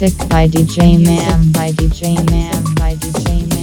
Music by DJ Mam. By DJ Mam. By DJ Mam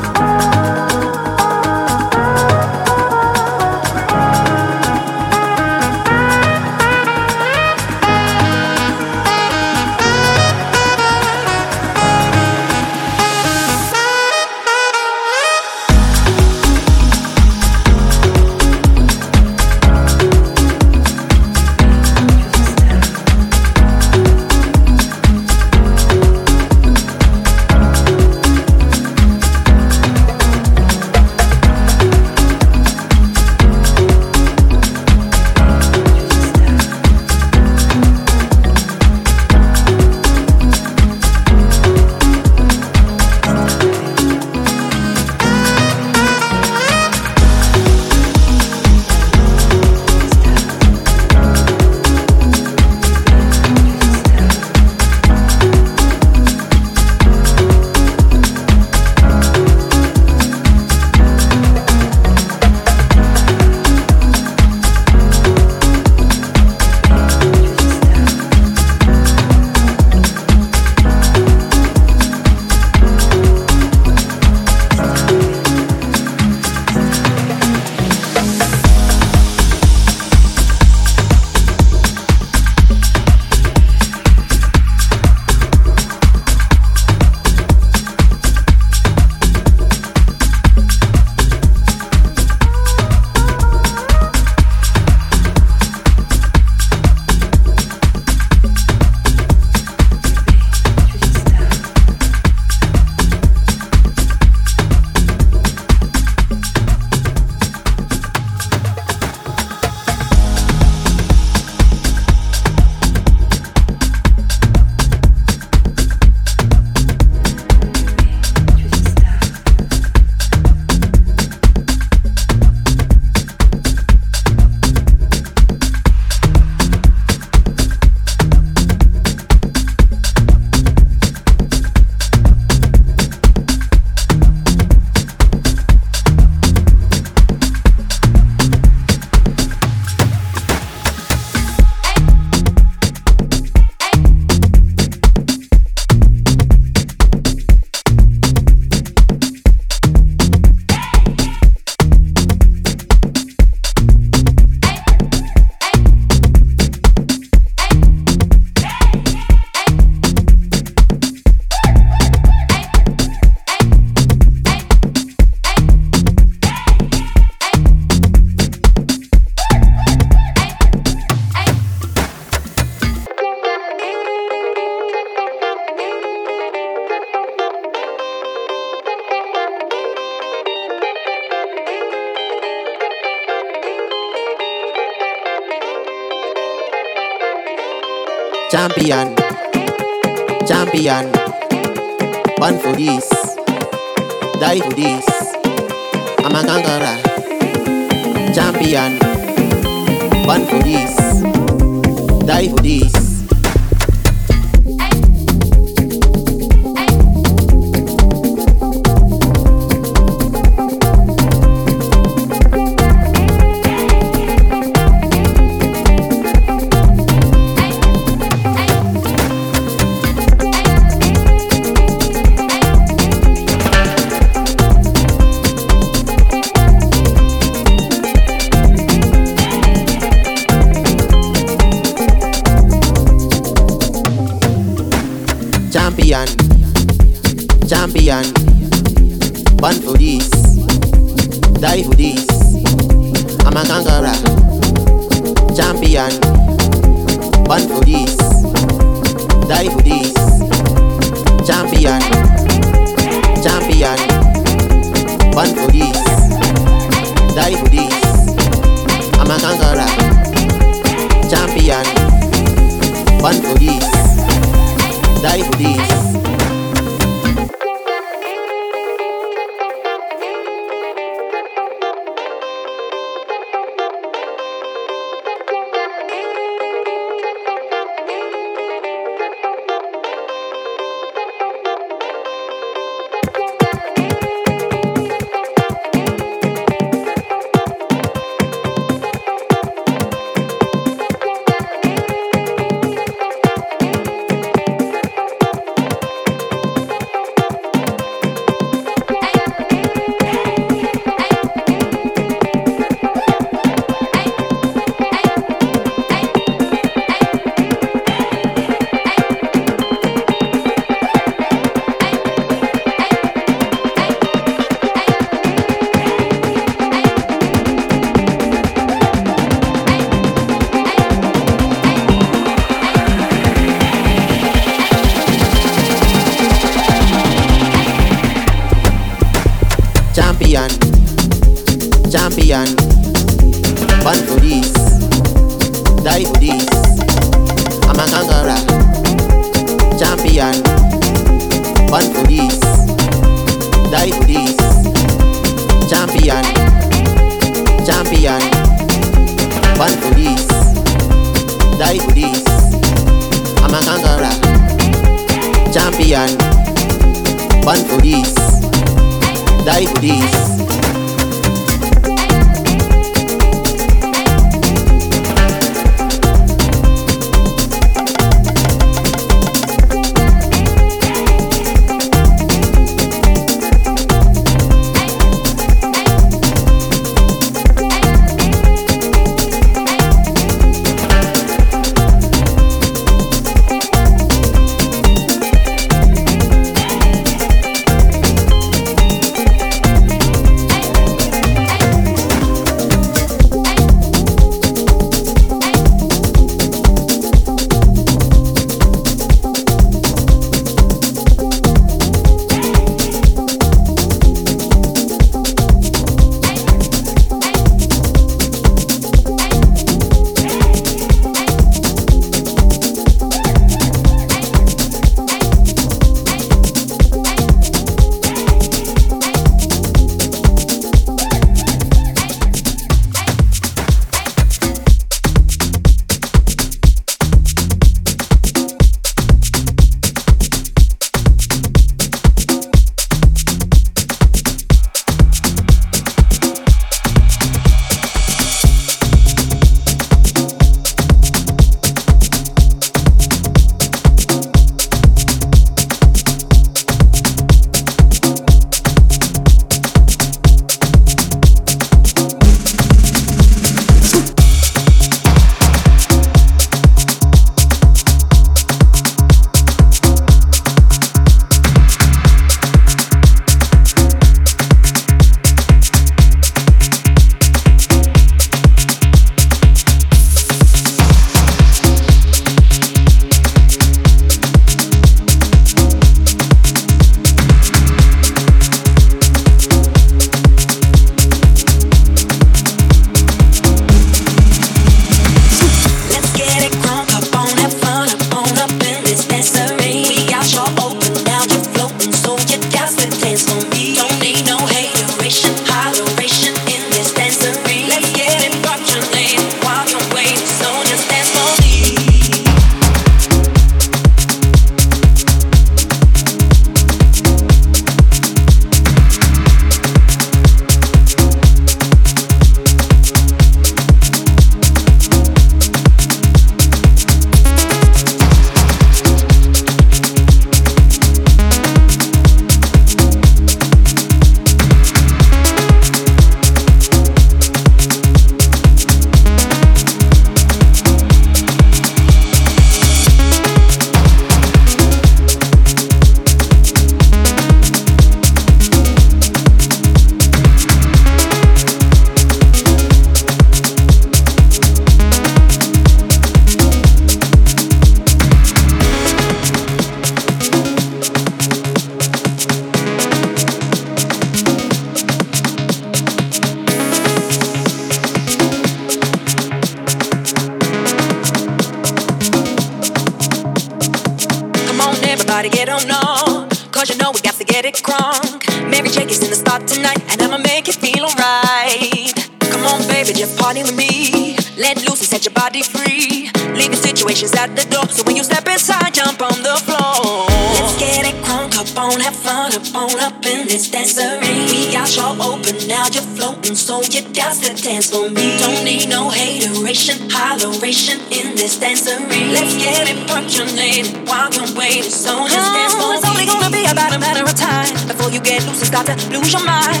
in this dancery. Let's get it percolated while you're waiting, so just dance for It's only gonna be about a matter of time before you get loose and start to lose your mind.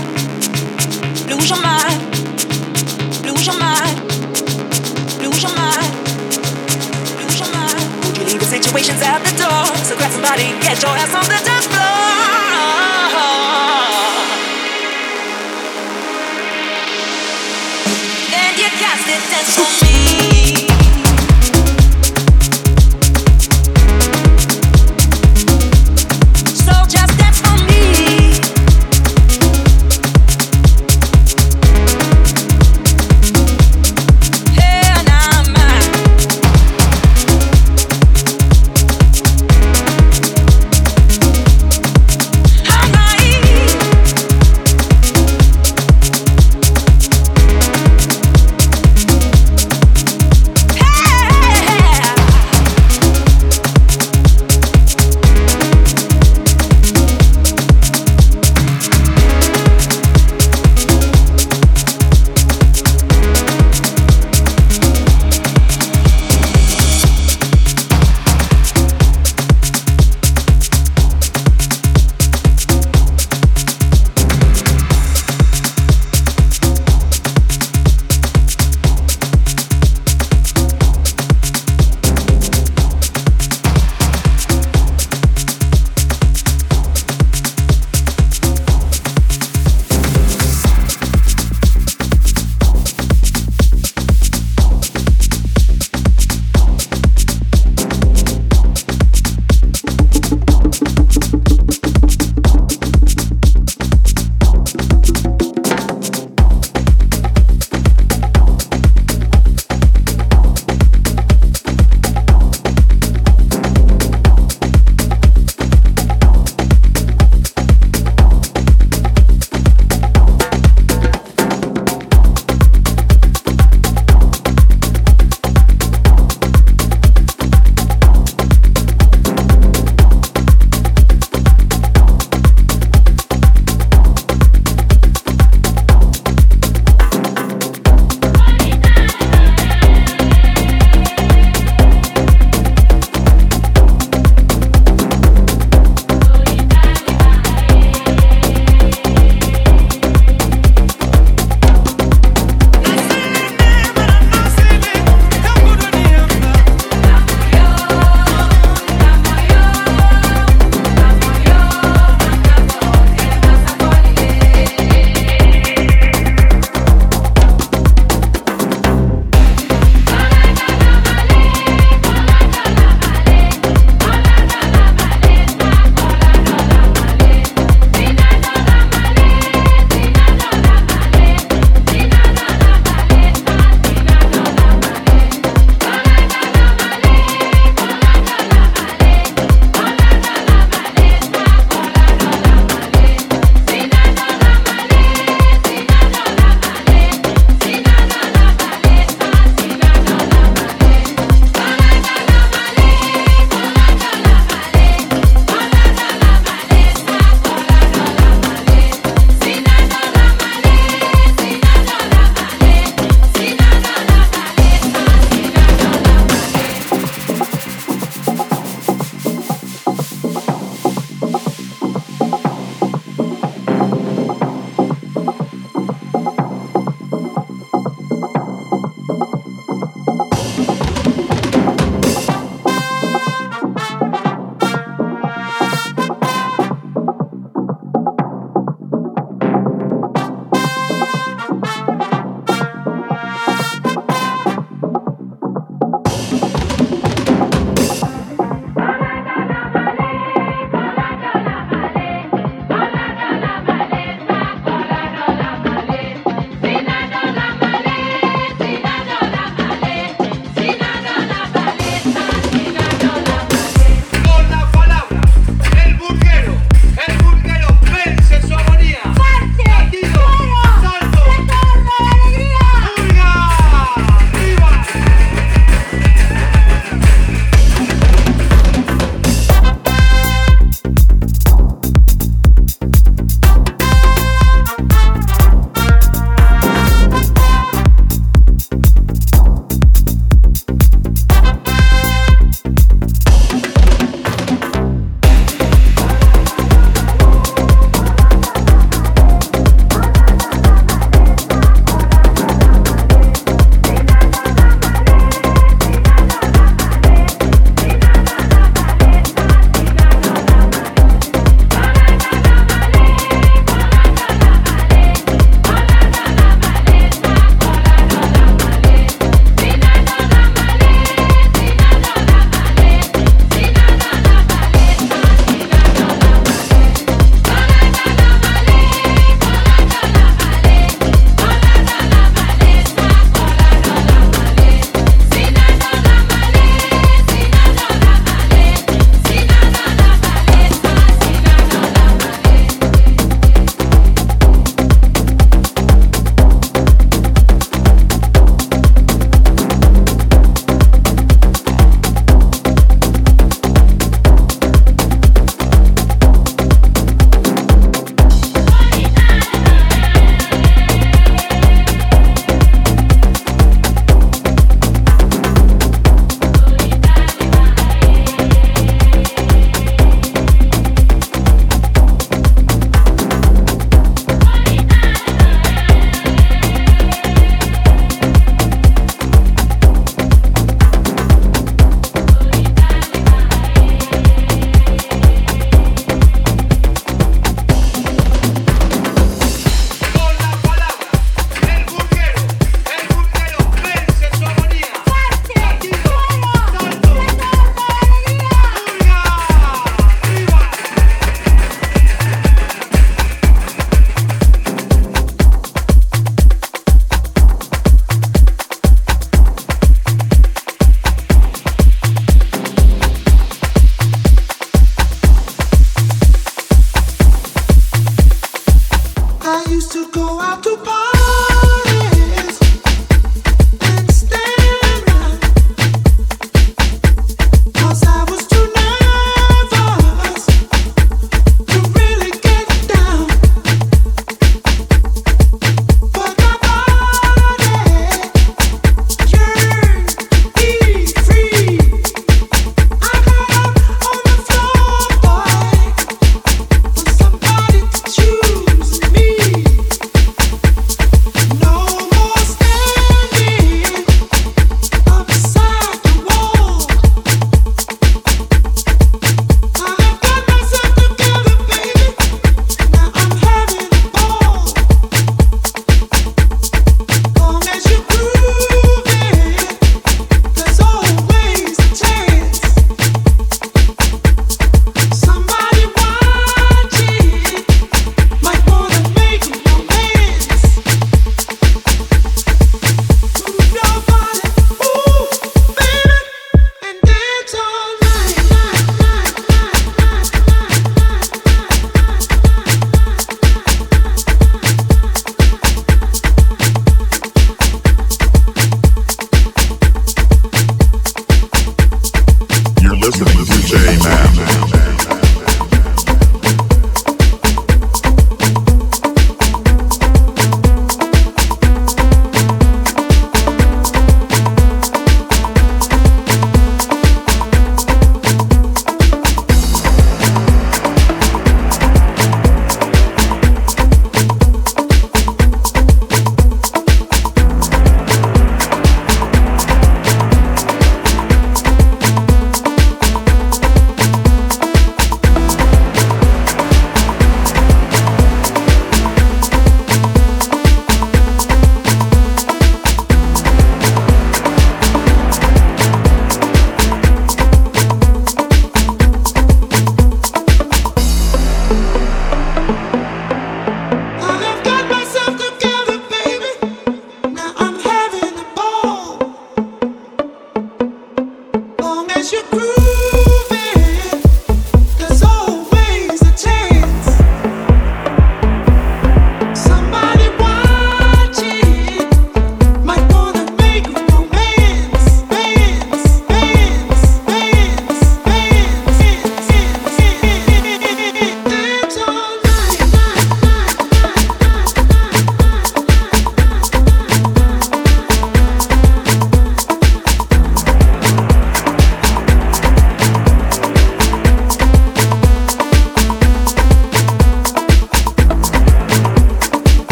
Lose your mind. Lose your mind. Lose your mind. Lose your mind. Would you leave the situations at the door? So grab somebody, get your ass on the dance floor.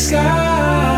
sky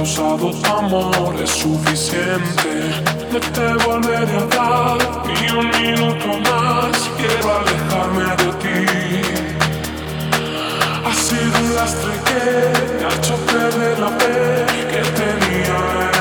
causado tu amor es suficiente. No te volveré a dar ni un minuto más. Quiero alejarme de ti. Has sido un lastre que me ha hecho perder la fe que tenía.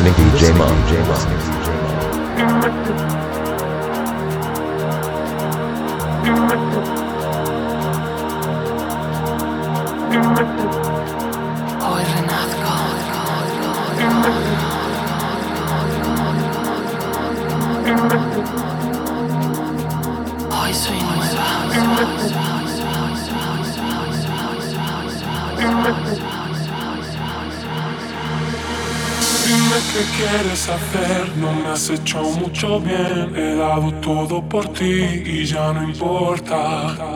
listening to DJ Monk. cosechado mucho bien, he dado todo por ti y ya no importa.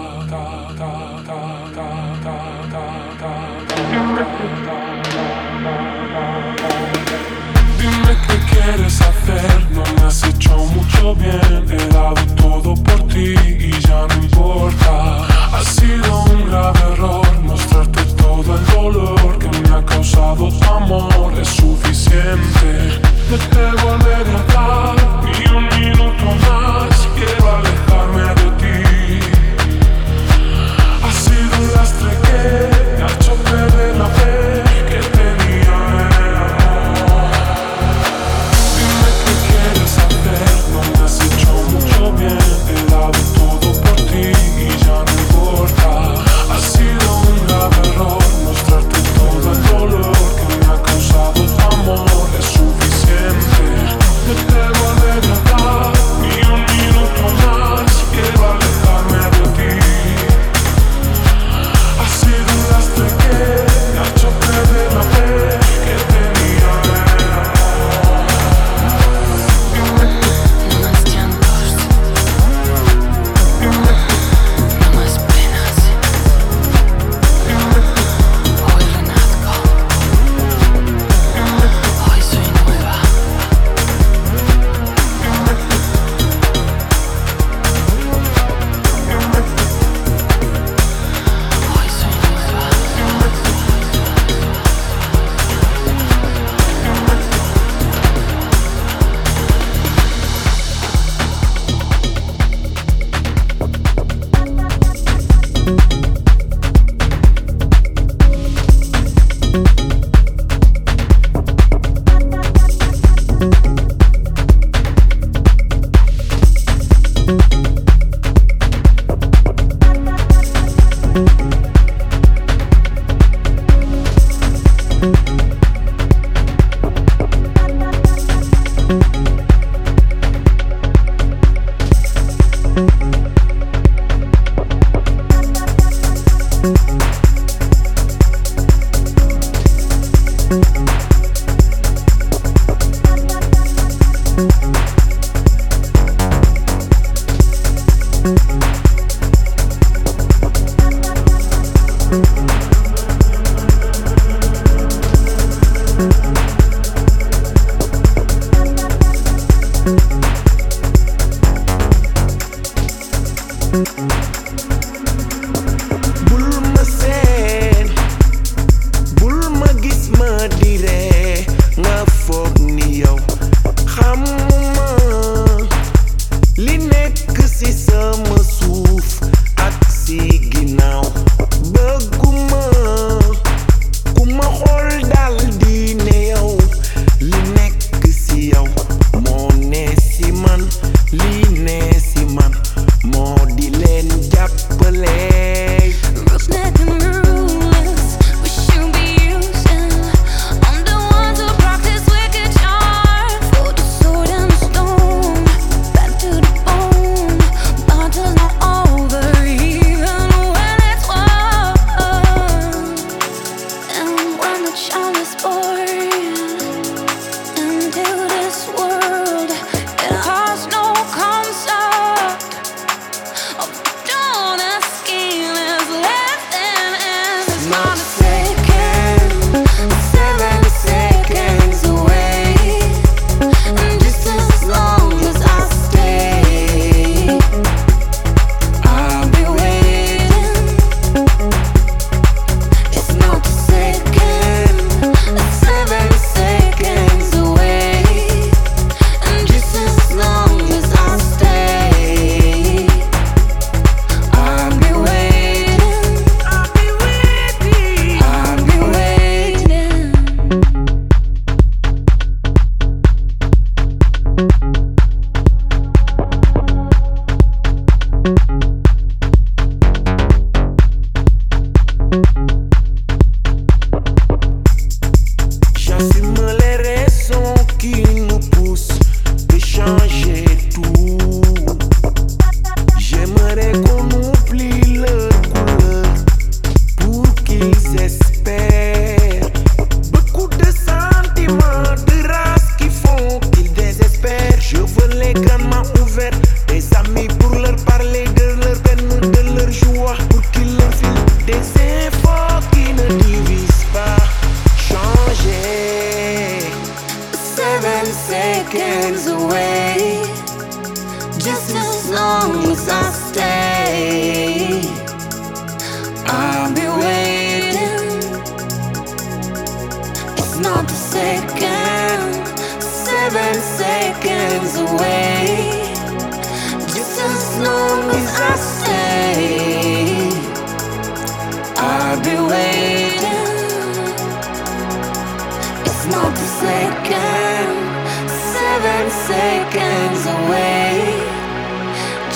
Seconds away.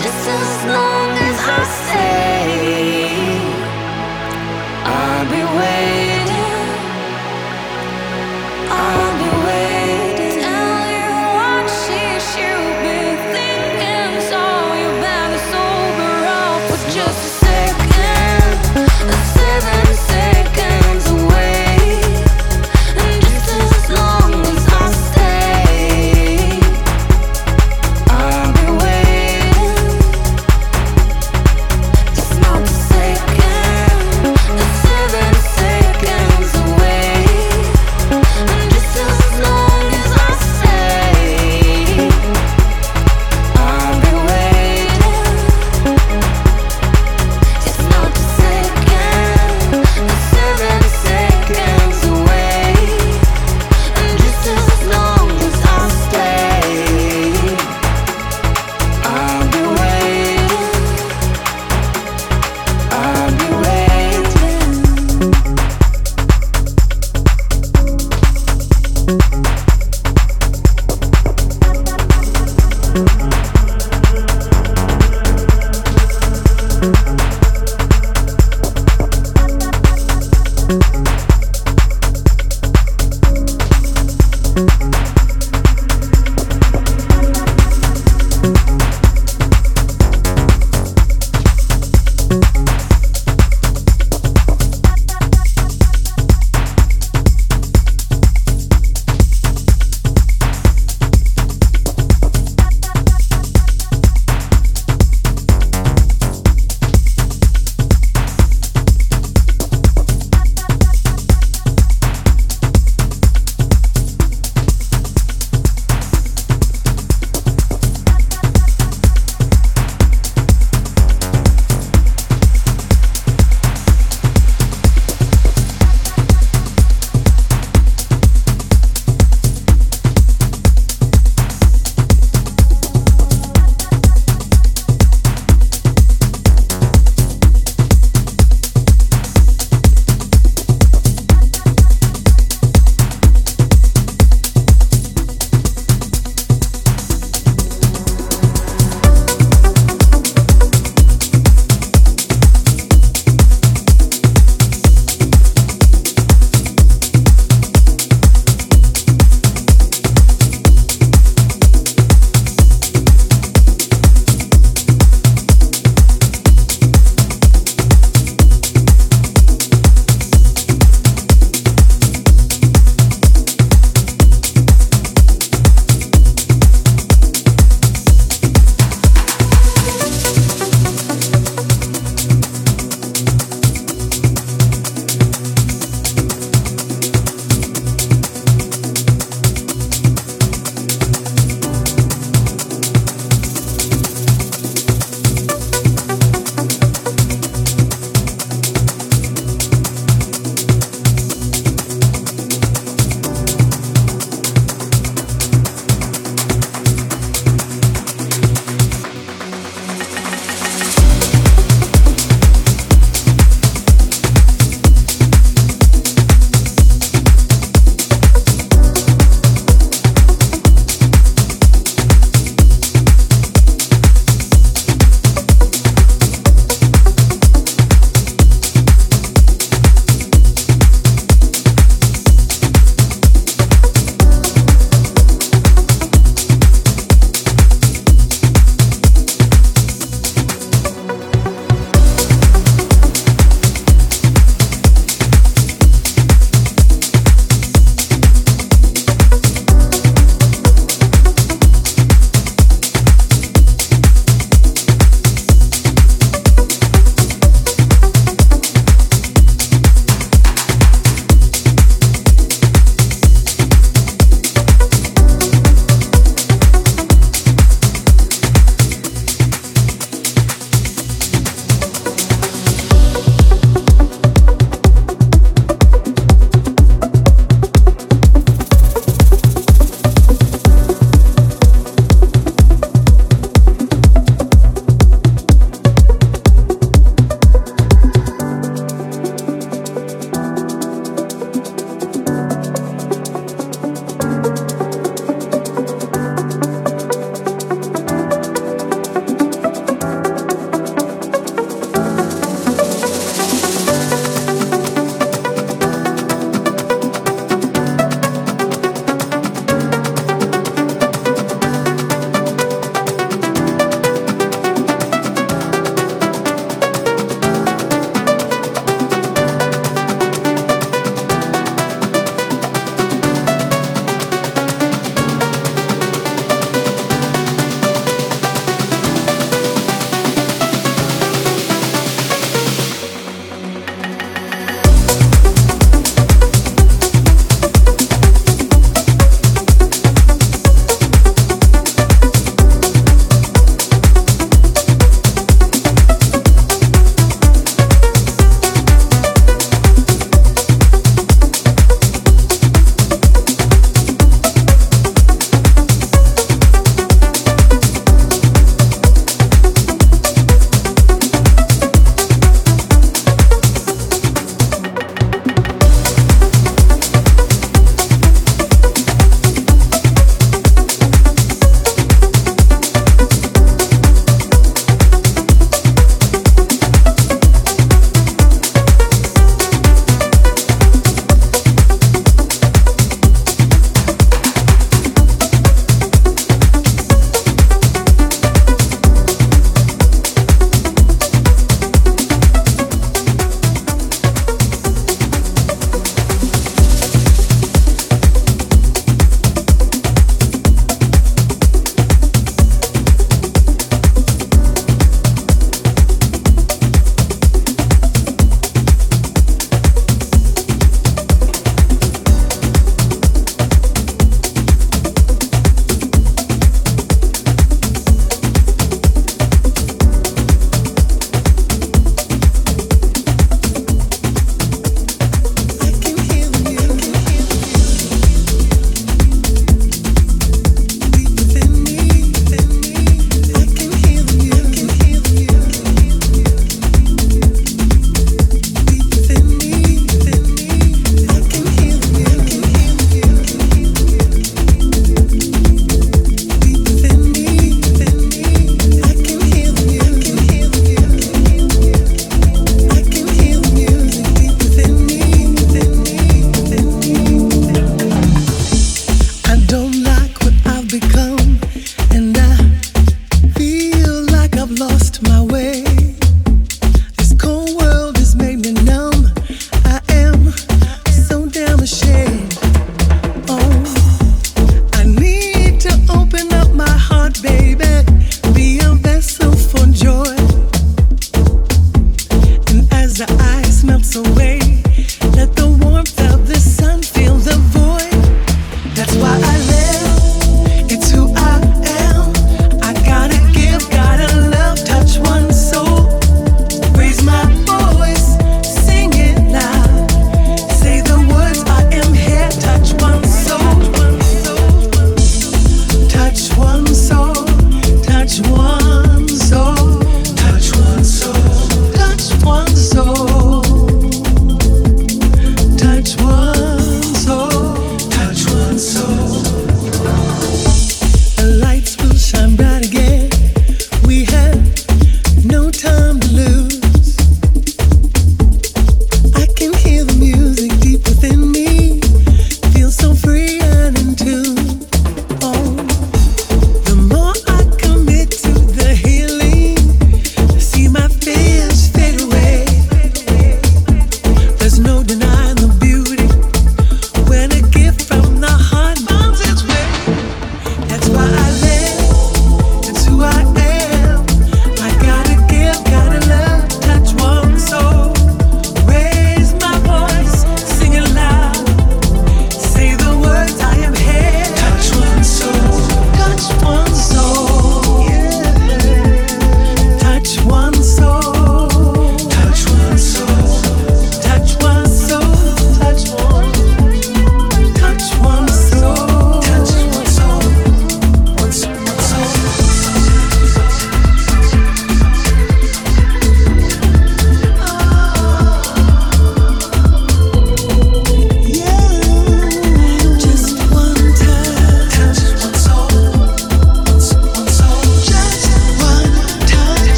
Just as long as I stay,